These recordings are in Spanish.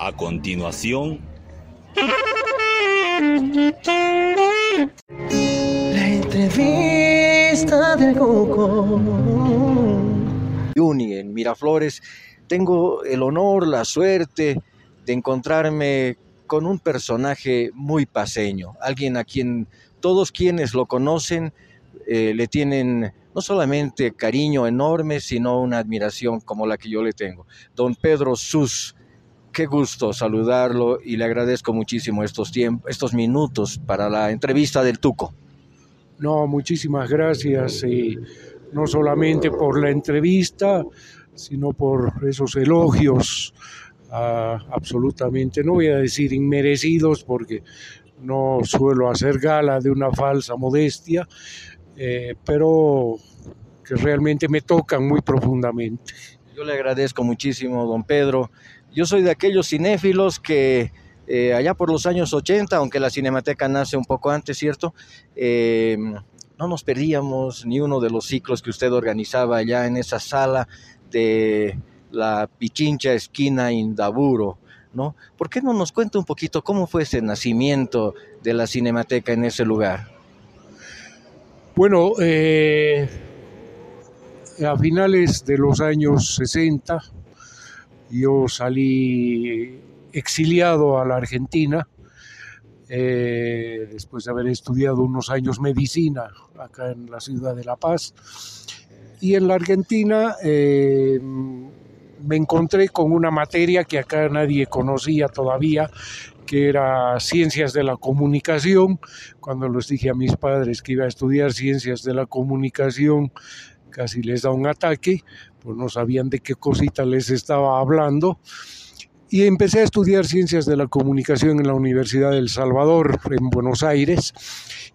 A continuación... La entrevista del Coco. Uni en Miraflores, tengo el honor, la suerte de encontrarme con un personaje muy paseño, alguien a quien todos quienes lo conocen eh, le tienen no solamente cariño enorme, sino una admiración como la que yo le tengo. Don Pedro Sus, qué gusto saludarlo y le agradezco muchísimo estos, tiempos, estos minutos para la entrevista del Tuco. No, muchísimas gracias, y no solamente por la entrevista, sino por esos elogios ah, absolutamente, no voy a decir inmerecidos, porque no suelo hacer gala de una falsa modestia, eh, pero que realmente me tocan muy profundamente. Yo le agradezco muchísimo, don Pedro. Yo soy de aquellos cinéfilos que eh, allá por los años 80, aunque la Cinemateca nace un poco antes, ¿cierto? Eh, no nos perdíamos ni uno de los ciclos que usted organizaba allá en esa sala de la Pichincha esquina Indaburo, ¿no? ¿Por qué no nos cuenta un poquito cómo fue ese nacimiento de la Cinemateca en ese lugar? Bueno, eh, a finales de los años 60 yo salí exiliado a la Argentina eh, después de haber estudiado unos años medicina acá en la ciudad de La Paz. Y en la Argentina eh, me encontré con una materia que acá nadie conocía todavía, que era ciencias de la comunicación. Cuando les dije a mis padres que iba a estudiar ciencias de la comunicación, casi les da un ataque, pues no sabían de qué cosita les estaba hablando. Y empecé a estudiar ciencias de la comunicación en la Universidad del Salvador, en Buenos Aires.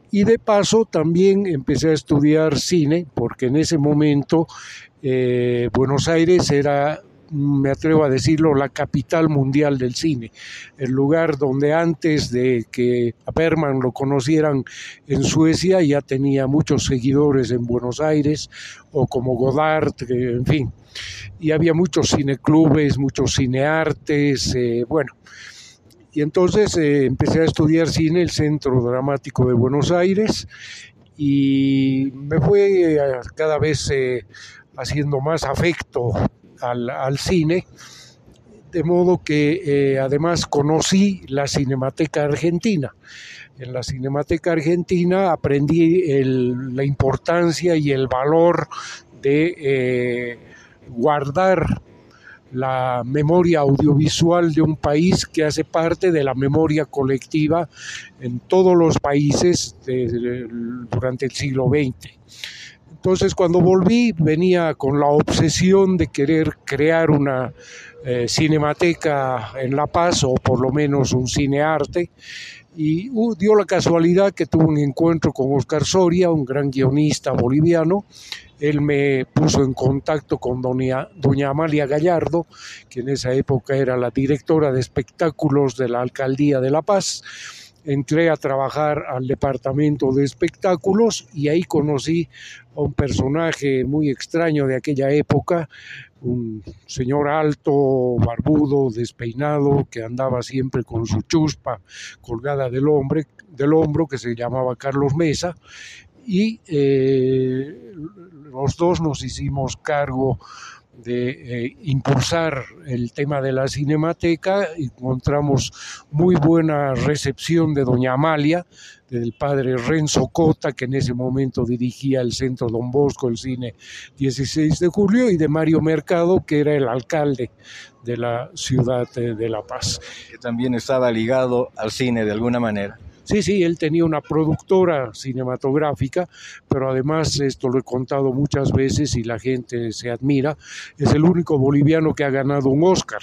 Y de paso también empecé a estudiar cine, porque en ese momento eh, Buenos Aires era me atrevo a decirlo, la capital mundial del cine, el lugar donde antes de que a Berman lo conocieran en Suecia ya tenía muchos seguidores en Buenos Aires, o como Godard, en fin, y había muchos cineclubes, muchos cineartes, eh, bueno. Y entonces eh, empecé a estudiar cine en el Centro Dramático de Buenos Aires y me fue eh, cada vez haciendo más afecto al, cine, de modo que eh, además conocí la Cinemateca Argentina. En la Cinemateca Argentina aprendí la importancia y el valor de eh, guardar la memoria audiovisual de un país que hace parte de la memoria colectiva en todos los países durante el siglo XX. Entonces cuando volví venía con la obsesión de querer crear una eh, cinemateca en La Paz o por lo menos un cinearte y uh, dio la casualidad que tuve un encuentro con Oscar Soria, un gran guionista boliviano. Él me puso en contacto con doña, doña Amalia Gallardo, que en esa época era la directora de espectáculos de la Alcaldía de La Paz entré a trabajar al departamento de espectáculos y ahí conocí a un personaje muy extraño de aquella época, un señor alto, barbudo, despeinado, que andaba siempre con su chuspa colgada del, hombre, del hombro, que se llamaba Carlos Mesa, y eh, los dos nos hicimos cargo de eh, impulsar el tema de la cinemateca, encontramos muy buena recepción de doña Amalia, del padre Renzo Cota, que en ese momento dirigía el Centro Don Bosco, el cine 16 de julio, y de Mario Mercado, que era el alcalde de la ciudad de La Paz. Que también estaba ligado al cine de alguna manera. Sí, sí, él tenía una productora cinematográfica, pero además, esto lo he contado muchas veces y la gente se admira, es el único boliviano que ha ganado un Oscar.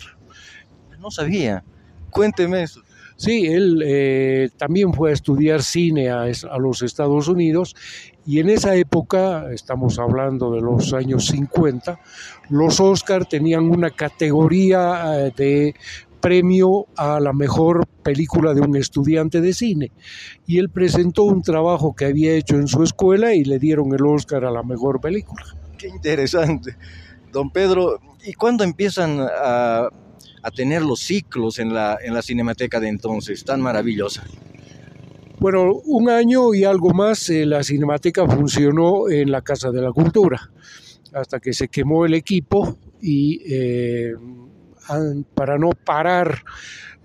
No sabía. Cuénteme eso. Sí, él eh, también fue a estudiar cine a, a, los Estados Unidos y en esa época, estamos hablando de los años 50, los Oscar tenían una categoría eh, de premio a la mejor película de un estudiante de cine. Y él presentó un trabajo que había hecho en su escuela y le dieron el Oscar a la mejor película. Qué interesante. Don Pedro, ¿y cuándo empiezan a, a tener los ciclos en la, en la Cinemateca de entonces, tan maravillosa? Bueno, un año y algo más eh, la Cinemateca funcionó en la Casa de la Cultura, hasta que se quemó el equipo y eh, para no parar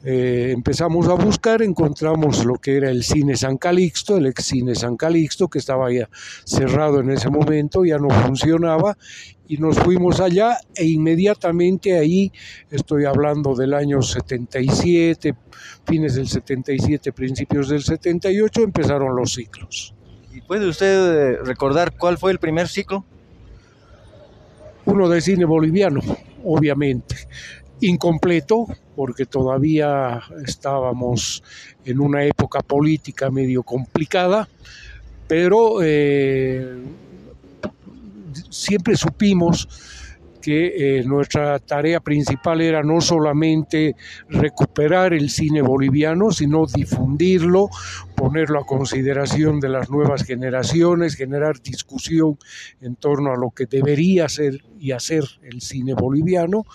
eh, empezamos a buscar, encontramos lo que era el cine San Calixto, el ex cine San Calixto, que estaba ya cerrado en ese momento, ya no funcionaba, y nos fuimos allá e inmediatamente ahí, estoy hablando del año 77, fines del 77, principios del 78, empezaron los ciclos. ¿Y puede usted eh, recordar cuál fue el primer ciclo? Uno de cine boliviano, obviamente incompleto porque todavía estábamos en una época política medio complicada, pero eh, siempre supimos que eh, nuestra tarea principal era no solamente recuperar el cine boliviano, sino difundirlo, ponerlo a consideración de las nuevas generaciones, generar discusión en torno a lo que debería ser y hacer el cine boliviano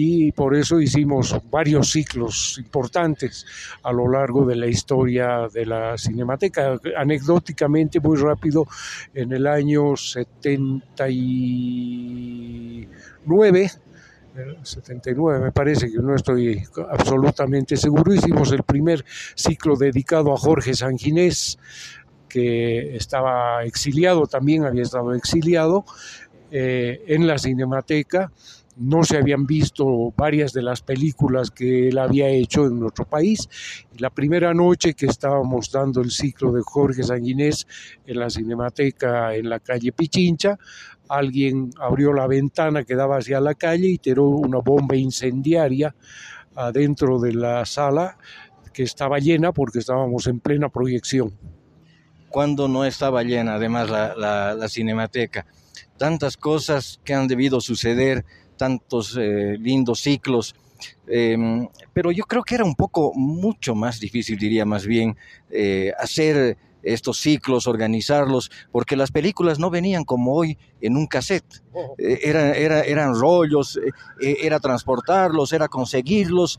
y por eso hicimos varios ciclos importantes a lo largo de la historia de la Cinemateca. Anecdóticamente, muy rápido, en el año 79, 79 me parece que no estoy absolutamente seguro, hicimos el primer ciclo dedicado a Jorge Sanginés, que estaba exiliado, también había estado exiliado eh, en la Cinemateca no se habían visto varias de las películas que él había hecho en nuestro país. la primera noche que estábamos dando el ciclo de Jorge Sanguinés en la Cinemateca en la calle Pichincha, alguien abrió la ventana que daba hacia la calle y tiró una bomba incendiaria adentro de la sala que estaba llena porque estábamos en plena proyección. Cuando no estaba llena, además, la, la cinemateca tantas cosas que han debido suceder tantos eh, lindos ciclos. Em, pero yo creo que era un poco mucho más difícil, diría más bien, eh, hacer estos ciclos, organizarlos, porque las películas no venían como hoy en un cassette. Eh, eran rollos, era transportarlos, era conseguirlos.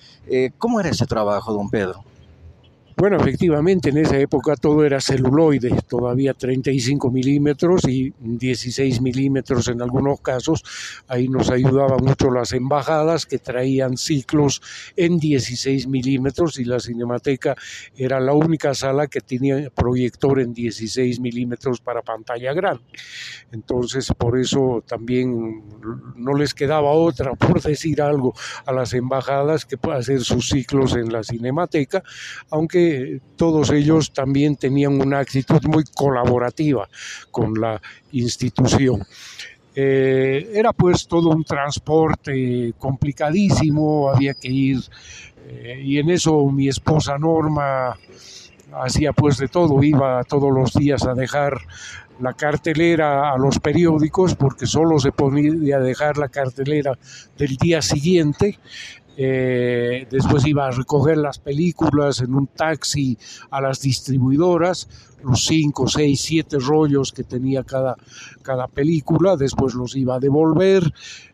¿Cómo era ese trabajo, don Pedro? Bueno, efectivamente, en esa época todo era celuloide, todavía 35 milímetros y 16 milímetros en algunos casos. Ahí nos ayudaban mucho las embajadas que traían ciclos en 16 milímetros y la Cinemateca era la única sala que tenía proyector en 16 milímetros para pantalla grande. Entonces, por eso también no les quedaba otra, por decir algo, a las embajadas que hacer sus ciclos en la Cinemateca, aunque todos ellos también tenían una actitud muy colaborativa con la institución. Eh, era pues todo un transporte complicadísimo, había que ir, eh, y en eso mi esposa Norma hacía pues de todo, iba todos los días a dejar la cartelera a los periódicos porque solo se podía dejar la cartelera del día siguiente eh, después iba a recoger las películas en un taxi a las distribuidoras, los cinco, seis, siete rollos que tenía cada, cada película, después los iba a devolver,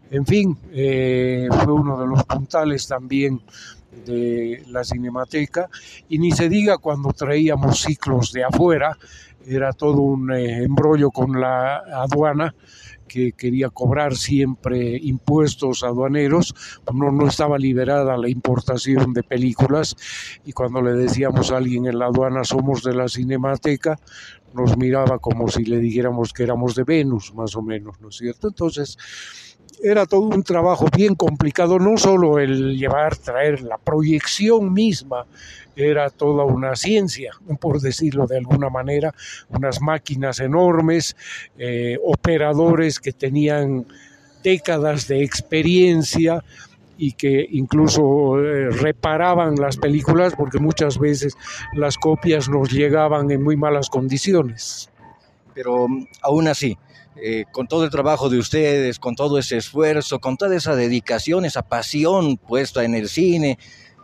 en fin, eh, fue uno de los puntales también de la cinemateca. Y ni se diga cuando traíamos ciclos de afuera, era todo un eh, embrollo con la aduana que quería cobrar siempre impuestos aduaneros, no, no estaba liberada la importación de películas y cuando le decíamos a alguien en la aduana somos de la Cinemateca, nos miraba como si le dijéramos que éramos de Venus, más o menos, ¿no es cierto? Entonces, era todo un trabajo bien complicado, no solo el llevar, traer la proyección misma, era toda una ciencia, por decirlo de alguna manera, unas máquinas enormes, eh, operadores que tenían décadas de experiencia y que incluso eh, reparaban las películas porque muchas veces las copias nos llegaban en muy malas condiciones. Pero aún así, eh, con todo el trabajo de ustedes, con todo ese esfuerzo, con toda esa dedicación, esa pasión puesta en el cine,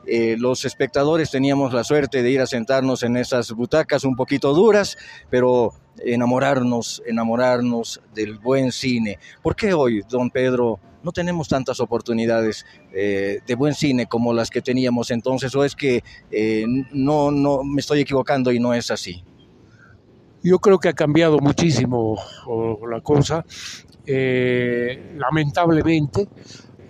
eh, los espectadores teníamos la suerte de ir a sentarnos en esas butacas un poquito duras, pero enamorarnos, enamorarnos del buen cine. ¿Por qué hoy, don Pedro, no tenemos tantas oportunidades eh, de buen cine como las que teníamos entonces? ¿O es que eh, no, no me estoy equivocando y no es así? Yo creo que ha cambiado muchísimo la cosa. lamentablemente,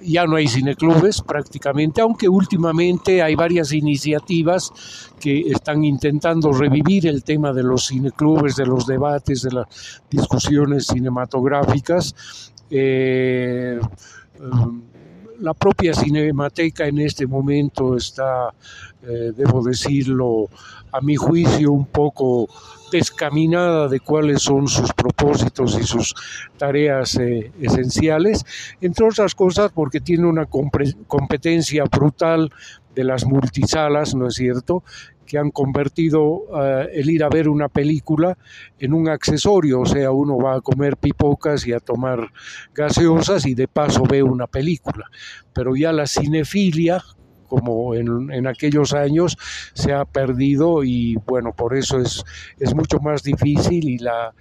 ya no hay cineclubes prácticamente, aunque últimamente hay varias iniciativas que están intentando revivir el tema de los cineclubes, de los debates, de las discusiones cinematográficas. Eh, la propia Cinemateca en este momento está, eh, debo decirlo, a mi juicio un poco descaminada de cuáles son sus propósitos y sus tareas eh, esenciales, entre otras cosas porque tiene una competencia brutal de las multisalas, ¿no es cierto?, que han convertido eh, el ir a ver una película en un accesorio, o sea, uno va a comer pipocas y a tomar gaseosas y de paso ve una película. Pero ya la cinefilia, como en, aquellos años se ha perdido y bueno, por eso es, es mucho más difícil y la,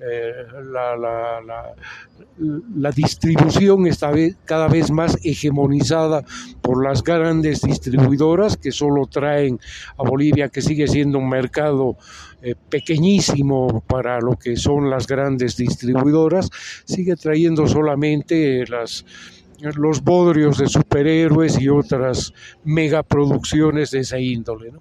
eh, la, la, la, distribución está cada vez más hegemonizada por las grandes distribuidoras que solo traen a Bolivia, que sigue siendo un mercado eh, pequeñísimo para lo que son las grandes distribuidoras, sigue trayendo solamente las los bodrios de superhéroes y otras megaproducciones de esa índole.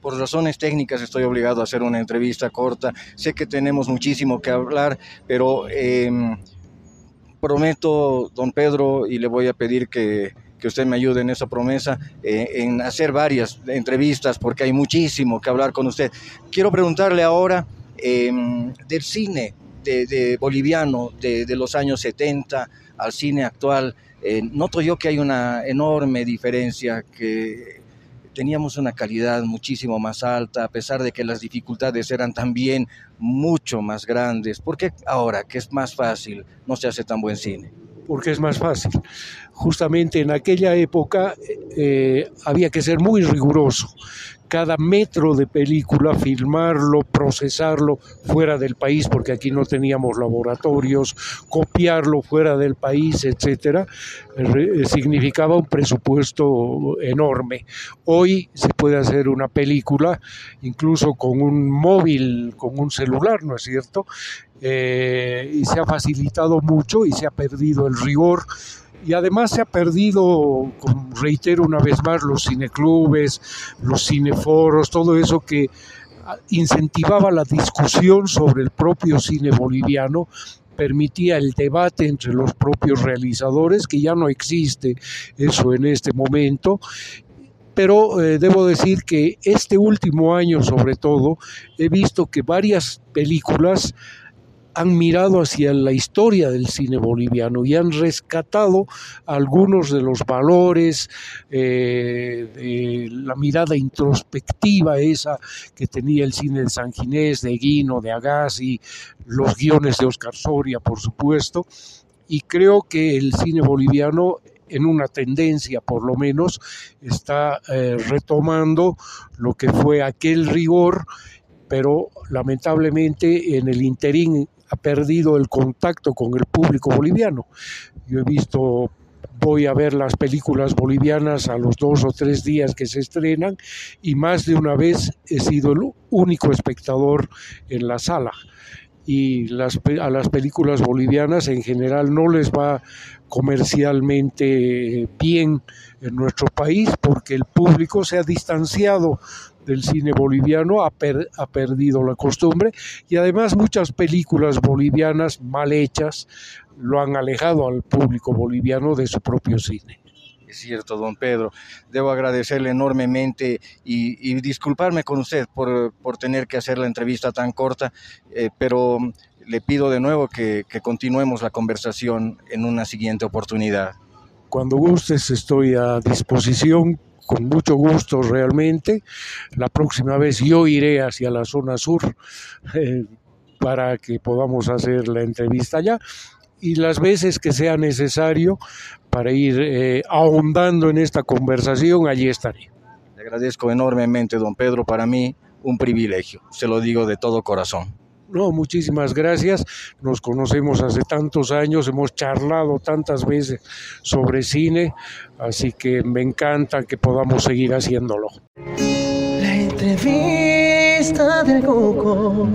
Por razones técnicas estoy obligado a hacer una entrevista corta. Sé que tenemos muchísimo que hablar, pero em, prometo, don Pedro, y le voy a pedir que, usted me ayude en esa promesa, eh, en hacer varias entrevistas, porque hay muchísimo que hablar con usted. Quiero preguntarle ahora em, del cine de, boliviano de, de los años 70 al cine actual, eh, noto yo que hay una enorme diferencia, que teníamos una calidad muchísimo más alta, a pesar de que las dificultades eran también mucho más grandes. ¿Por qué ahora, que es más fácil, no se hace tan buen cine? Porque es más fácil. Justamente en aquella época eh, había que ser muy riguroso cada metro de película, filmarlo, procesarlo fuera del país, porque aquí no teníamos laboratorios, copiarlo fuera del país, etcétera, significaba un presupuesto enorme. Hoy se puede hacer una película incluso con un móvil, con un celular, ¿no es cierto? Eh, y se ha facilitado mucho y se ha perdido el rigor y además se ha perdido, reitero una vez más, los cineclubes, los cineforos, todo eso que incentivaba la discusión sobre el propio cine boliviano, permitía el debate entre los propios realizadores, que ya no existe eso en este momento, pero eh, debo decir que este último año sobre todo he visto que varias películas han mirado hacia la historia del cine boliviano y han rescatado algunos de los valores, eh, la mirada introspectiva esa que tenía el cine de San Ginés, de Guino, de Agassi, los guiones de Oscar Soria, por supuesto, y creo que el cine boliviano en una tendencia por lo menos está eh, retomando lo que fue aquel rigor pero lamentablemente en el interín ha perdido el contacto con el público boliviano. Yo he visto voy a ver las películas bolivianas a los dos o tres días que se estrenan y más de una vez he sido el único espectador en la sala. Y las, a las películas bolivianas en general no les va comercialmente bien en nuestro país porque el público se ha distanciado del cine boliviano ha, ha, perdido la costumbre y además muchas películas bolivianas mal hechas lo han alejado al público boliviano de su propio cine. Es cierto, don Pedro. Debo agradecerle enormemente y, disculparme con usted por, por, tener que hacer la entrevista tan corta, eh, pero le pido de nuevo que, que continuemos la conversación en una siguiente oportunidad. Cuando gustes estoy a disposición con mucho gusto realmente. La próxima vez yo iré hacia la zona sur eh, para que podamos hacer la entrevista allá. y las veces que sea necesario para ir eh, ahondando en esta conversación, allí estaré. Le agradezco enormemente, don Pedro, para mí un privilegio, se lo digo de todo corazón. No, muchísimas gracias. Nos conocemos hace tantos años, hemos charlado tantas veces sobre cine, así que me encanta que podamos seguir haciéndolo. La entrevista del Cuco.